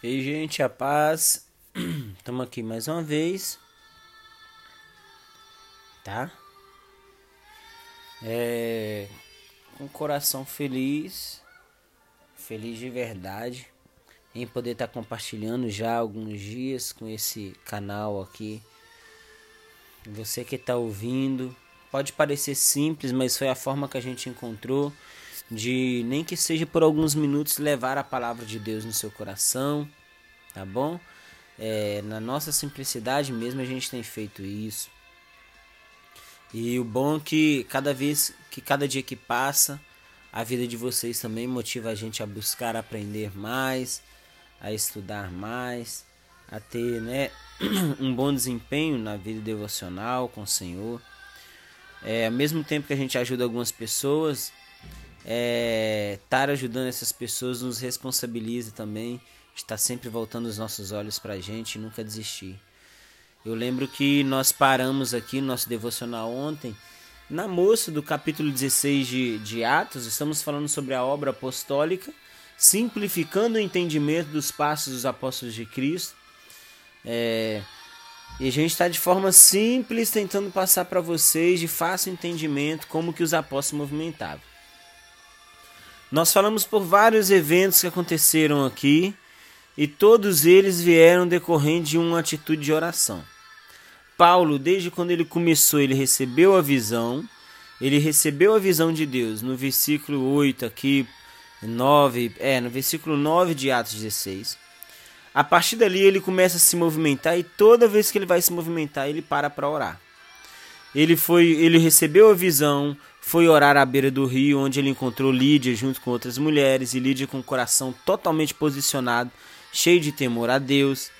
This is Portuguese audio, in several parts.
Ei, gente, a paz. Estamos aqui mais uma vez. Tá? É. O coração feliz. Feliz de verdade. Em poder estar tá compartilhando já alguns dias com esse canal aqui. Você que está ouvindo. Pode parecer simples, mas foi a forma que a gente encontrou de nem que seja por alguns minutos levar a palavra de Deus no seu coração, tá bom? É, na nossa simplicidade mesmo a gente tem feito isso. E o bom é que cada vez que cada dia que passa, a vida de vocês também motiva a gente a buscar aprender mais, a estudar mais, a ter, né, um bom desempenho na vida devocional com o Senhor. É, ao mesmo tempo que a gente ajuda algumas pessoas, é, estar ajudando essas pessoas nos responsabiliza também estar sempre voltando os nossos olhos para a gente e nunca desistir. Eu lembro que nós paramos aqui no nosso devocional ontem, na moça do capítulo 16 de, de Atos, estamos falando sobre a obra apostólica, simplificando o entendimento dos passos dos apóstolos de Cristo. É, e a gente está de forma simples tentando passar para vocês de fácil entendimento como que os apóstolos movimentavam. Nós falamos por vários eventos que aconteceram aqui e todos eles vieram decorrente de uma atitude de oração. Paulo, desde quando ele começou, ele recebeu a visão, ele recebeu a visão de Deus no versículo 8 aqui, 9, é, no versículo 9 de Atos 16. A partir dali ele começa a se movimentar e toda vez que ele vai se movimentar, ele para para orar. Ele foi, ele recebeu a visão, foi orar à beira do rio, onde ele encontrou Lídia junto com outras mulheres, e Lídia com o coração totalmente posicionado, cheio de temor a Deus.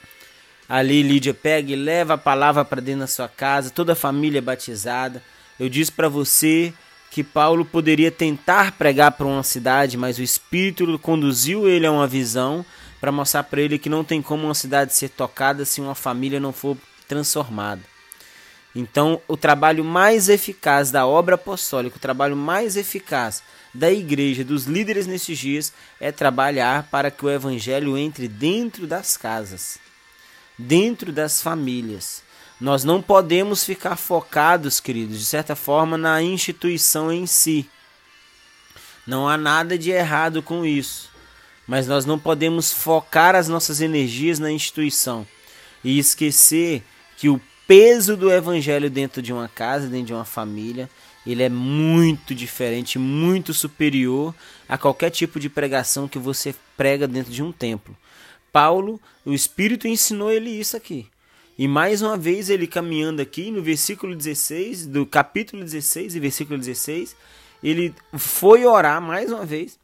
Ali Lídia pega e leva a palavra para dentro da sua casa, toda a família batizada. Eu disse para você que Paulo poderia tentar pregar para uma cidade, mas o Espírito conduziu ele a uma visão para mostrar para ele que não tem como uma cidade ser tocada se uma família não for transformada. Então, o trabalho mais eficaz da obra apostólica, o trabalho mais eficaz da igreja, dos líderes nesses dias, é trabalhar para que o evangelho entre dentro das casas, dentro das famílias. Nós não podemos ficar focados, queridos, de certa forma, na instituição em si. Não há nada de errado com isso. Mas nós não podemos focar as nossas energias na instituição e esquecer que o peso do evangelho dentro de uma casa, dentro de uma família, ele é muito diferente, muito superior a qualquer tipo de pregação que você prega dentro de um templo. Paulo, o Espírito ensinou ele isso aqui. E mais uma vez ele caminhando aqui no versículo 16, do capítulo 16 e versículo 16, ele foi orar mais uma vez.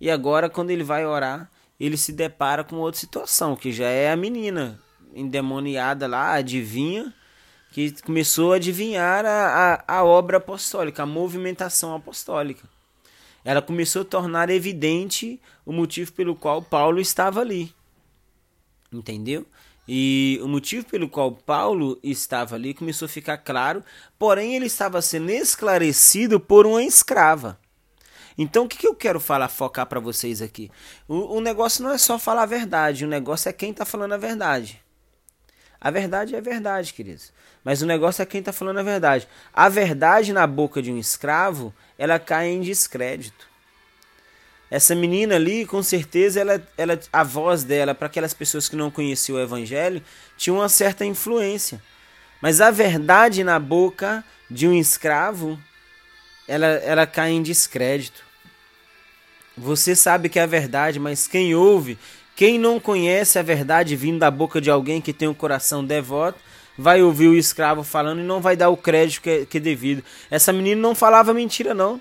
E agora quando ele vai orar, ele se depara com outra situação, que já é a menina endemoniada lá, adivinha, que começou a adivinhar a, a, a obra apostólica, a movimentação apostólica. Ela começou a tornar evidente o motivo pelo qual Paulo estava ali. Entendeu? E o motivo pelo qual Paulo estava ali começou a ficar claro, porém ele estava sendo esclarecido por uma escrava. Então o que, que eu quero falar, focar para vocês aqui? O, o negócio não é só falar a verdade, o negócio é quem está falando a verdade. A verdade é verdade, queridos. Mas o negócio é quem está falando a verdade. A verdade na boca de um escravo, ela cai em descrédito. Essa menina ali, com certeza, ela, ela, a voz dela, para aquelas pessoas que não conheciam o evangelho, tinha uma certa influência. Mas a verdade na boca de um escravo, ela, ela cai em descrédito. Você sabe que é a verdade, mas quem ouve quem não conhece a verdade vindo da boca de alguém que tem um coração devoto, vai ouvir o escravo falando e não vai dar o crédito que é, que é devido. Essa menina não falava mentira, não.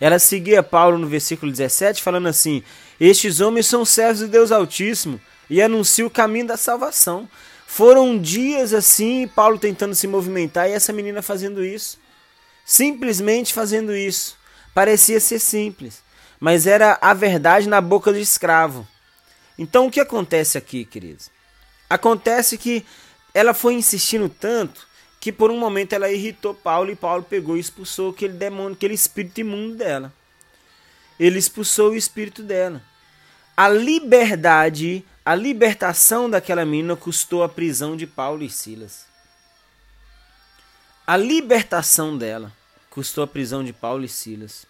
Ela seguia Paulo no versículo 17, falando assim: Estes homens são servos de Deus Altíssimo e anunciam o caminho da salvação. Foram dias assim, Paulo tentando se movimentar e essa menina fazendo isso. Simplesmente fazendo isso. Parecia ser simples, mas era a verdade na boca do escravo. Então o que acontece aqui, queridos? Acontece que ela foi insistindo tanto que por um momento ela irritou Paulo e Paulo pegou e expulsou aquele demônio, aquele espírito imundo dela. Ele expulsou o espírito dela. A liberdade a libertação daquela menina custou a prisão de Paulo e Silas. A libertação dela custou a prisão de Paulo e Silas.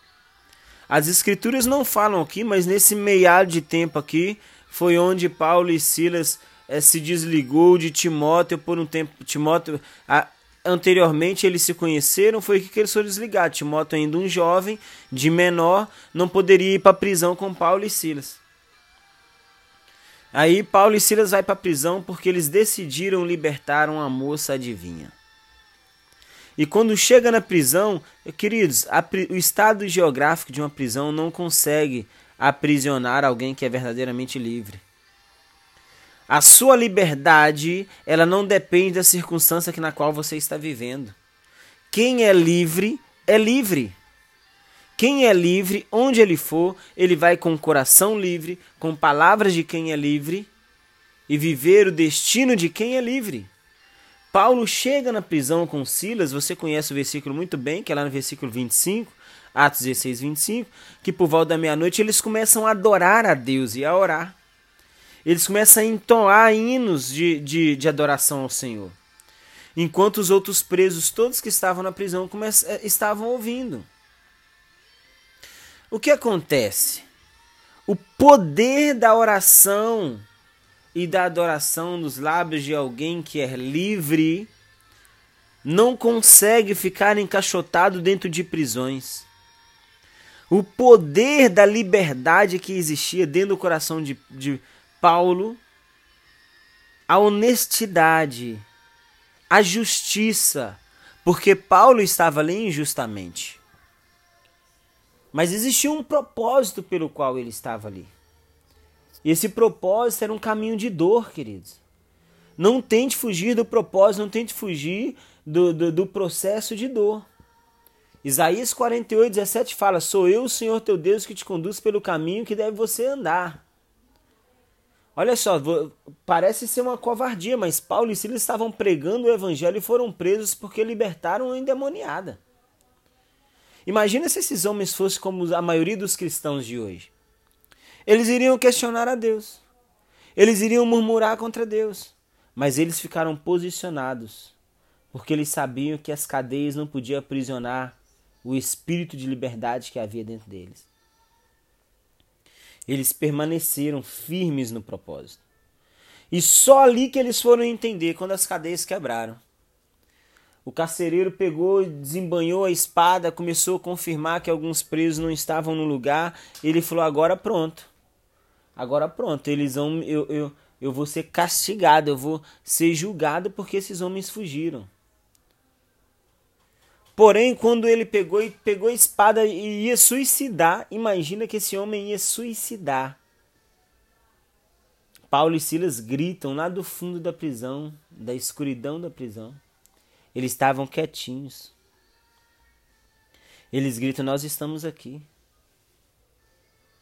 As escrituras não falam aqui, mas nesse meiado de tempo aqui foi onde Paulo e Silas é, se desligou de Timóteo por um tempo. Timóteo, a, anteriormente eles se conheceram, foi que eles foram desligados. Timóteo, ainda um jovem, de menor, não poderia ir para a prisão com Paulo e Silas. Aí Paulo e Silas vai para a prisão porque eles decidiram libertar uma moça adivinha. E quando chega na prisão, queridos, a, o estado geográfico de uma prisão não consegue aprisionar alguém que é verdadeiramente livre. A sua liberdade, ela não depende da circunstância na qual você está vivendo. Quem é livre é livre. Quem é livre, onde ele for, ele vai com o coração livre, com palavras de quem é livre e viver o destino de quem é livre. Paulo chega na prisão com Silas, você conhece o versículo muito bem, que é lá no versículo 25, Atos 16, 25, que por volta da meia-noite eles começam a adorar a Deus e a orar. Eles começam a entoar hinos de, de, de adoração ao Senhor. Enquanto os outros presos, todos que estavam na prisão, eh, estavam ouvindo. O que acontece? O poder da oração e da adoração nos lábios de alguém que é livre não consegue ficar encaixotado dentro de prisões. O poder da liberdade que existia dentro do coração de, de Paulo, a honestidade, a justiça, porque Paulo estava ali injustamente. Mas existia um propósito pelo qual ele estava ali. E esse propósito era um caminho de dor, queridos. Não tente fugir do propósito, não tente fugir do, do, do processo de dor. Isaías 48, 17 fala: Sou eu, o Senhor teu Deus, que te conduz pelo caminho que deve você andar. Olha só, parece ser uma covardia, mas Paulo e Silas estavam pregando o evangelho e foram presos porque libertaram uma endemoniada. Imagina se esses homens fossem como a maioria dos cristãos de hoje. Eles iriam questionar a Deus. Eles iriam murmurar contra Deus. Mas eles ficaram posicionados, porque eles sabiam que as cadeias não podiam aprisionar o espírito de liberdade que havia dentro deles. Eles permaneceram firmes no propósito. E só ali que eles foram entender quando as cadeias quebraram. O carcereiro pegou, desembanhou a espada, começou a confirmar que alguns presos não estavam no lugar. Ele falou: agora pronto. Agora pronto, eles vão. Eu, eu, eu vou ser castigado, eu vou ser julgado porque esses homens fugiram. Porém, quando ele pegou e pegou a espada e ia suicidar, imagina que esse homem ia suicidar. Paulo e Silas gritam lá do fundo da prisão, da escuridão da prisão. Eles estavam quietinhos. Eles gritam: Nós estamos aqui.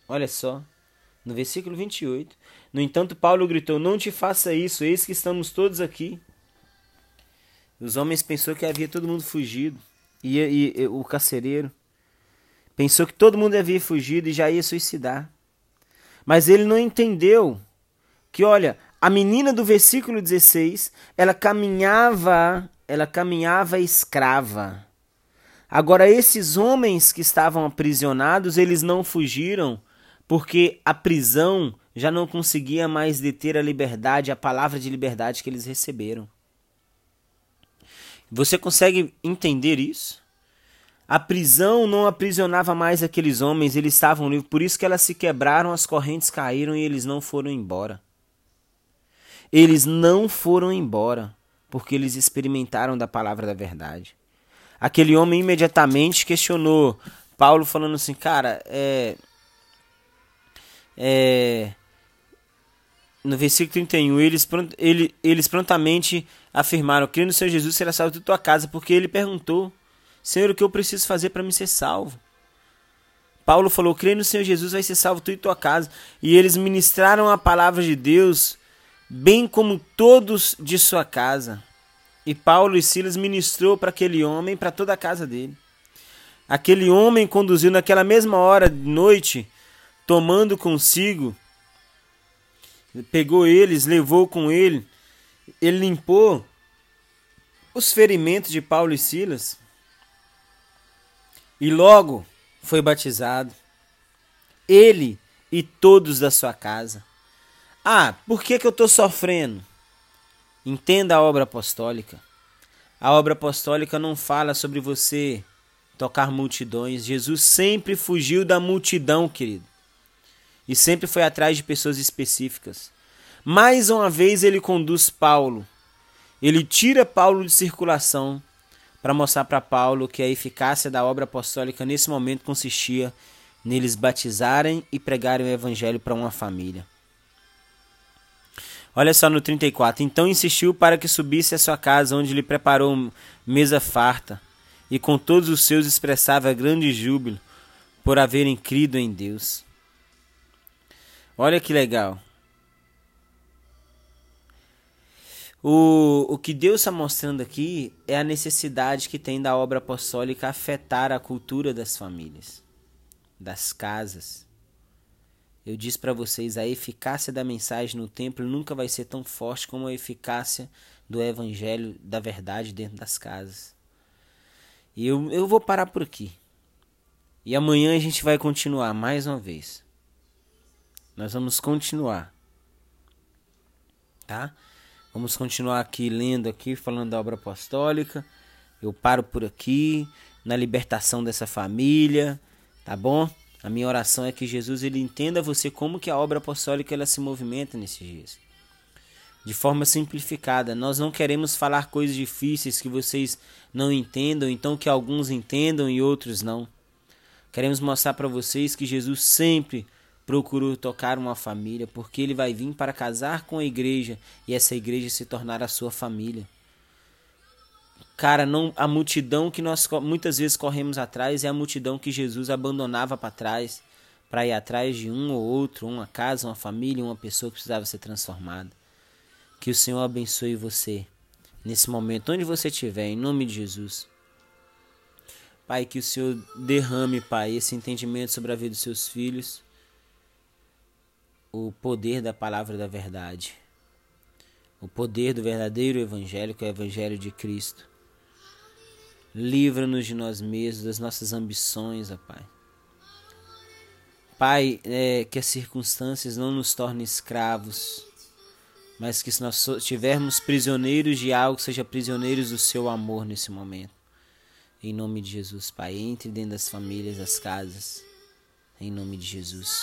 Olha só, no versículo 28. No entanto, Paulo gritou: Não te faça isso, eis que estamos todos aqui. Os homens pensou que havia todo mundo fugido. E, e, e o carcereiro pensou que todo mundo havia fugido e já ia suicidar. Mas ele não entendeu que, olha, a menina do versículo 16, ela caminhava ela caminhava escrava. Agora, esses homens que estavam aprisionados, eles não fugiram, porque a prisão já não conseguia mais deter a liberdade, a palavra de liberdade que eles receberam. Você consegue entender isso? A prisão não aprisionava mais aqueles homens, eles estavam livres, por isso que elas se quebraram, as correntes caíram e eles não foram embora. Eles não foram embora porque eles experimentaram da palavra da verdade. Aquele homem imediatamente questionou Paulo, falando assim: Cara, é. É. No versículo 31, eles, ele, eles prontamente afirmaram: Creio no Senhor Jesus, será salvo de tua casa, porque ele perguntou: Senhor, o que eu preciso fazer para me ser salvo? Paulo falou: Creio no Senhor Jesus, vai ser salvo tu e tua casa. E eles ministraram a palavra de Deus bem como todos de sua casa. E Paulo e Silas ministrou para aquele homem, para toda a casa dele. Aquele homem conduziu naquela mesma hora de noite, tomando consigo pegou eles, levou com ele, ele limpou os ferimentos de Paulo e Silas e logo foi batizado. Ele e todos da sua casa. Ah, por que, que eu estou sofrendo? Entenda a obra apostólica. A obra apostólica não fala sobre você tocar multidões. Jesus sempre fugiu da multidão, querido. E sempre foi atrás de pessoas específicas. Mais uma vez ele conduz Paulo. Ele tira Paulo de circulação para mostrar para Paulo que a eficácia da obra apostólica nesse momento consistia neles batizarem e pregarem o evangelho para uma família. Olha só no 34. Então insistiu para que subisse à sua casa, onde lhe preparou mesa farta, e com todos os seus expressava grande júbilo por haverem crido em Deus. Olha que legal. O, o que Deus está mostrando aqui é a necessidade que tem da obra apostólica afetar a cultura das famílias, das casas. Eu disse para vocês, a eficácia da mensagem no templo nunca vai ser tão forte como a eficácia do evangelho da verdade dentro das casas. E eu, eu vou parar por aqui. E amanhã a gente vai continuar mais uma vez. Nós vamos continuar. Tá? Vamos continuar aqui lendo aqui, falando da obra apostólica. Eu paro por aqui, na libertação dessa família, tá bom? A minha oração é que Jesus ele entenda você como que a obra apostólica ela se movimenta nesses dias. De forma simplificada, nós não queremos falar coisas difíceis que vocês não entendam, então que alguns entendam e outros não. Queremos mostrar para vocês que Jesus sempre procurou tocar uma família, porque ele vai vir para casar com a igreja e essa igreja se tornar a sua família. Cara, não a multidão que nós muitas vezes corremos atrás é a multidão que Jesus abandonava para trás para ir atrás de um ou outro, uma casa, uma família, uma pessoa que precisava ser transformada. Que o Senhor abençoe você nesse momento, onde você estiver, em nome de Jesus. Pai, que o Senhor derrame, Pai, esse entendimento sobre a vida dos seus filhos, o poder da palavra da verdade, o poder do verdadeiro Evangelho, que é o Evangelho de Cristo. Livra-nos de nós mesmos, das nossas ambições, ó Pai. Pai, é, que as circunstâncias não nos tornem escravos, mas que se nós estivermos prisioneiros de algo, seja prisioneiros do seu amor nesse momento. Em nome de Jesus, Pai, entre dentro das famílias, das casas. Em nome de Jesus.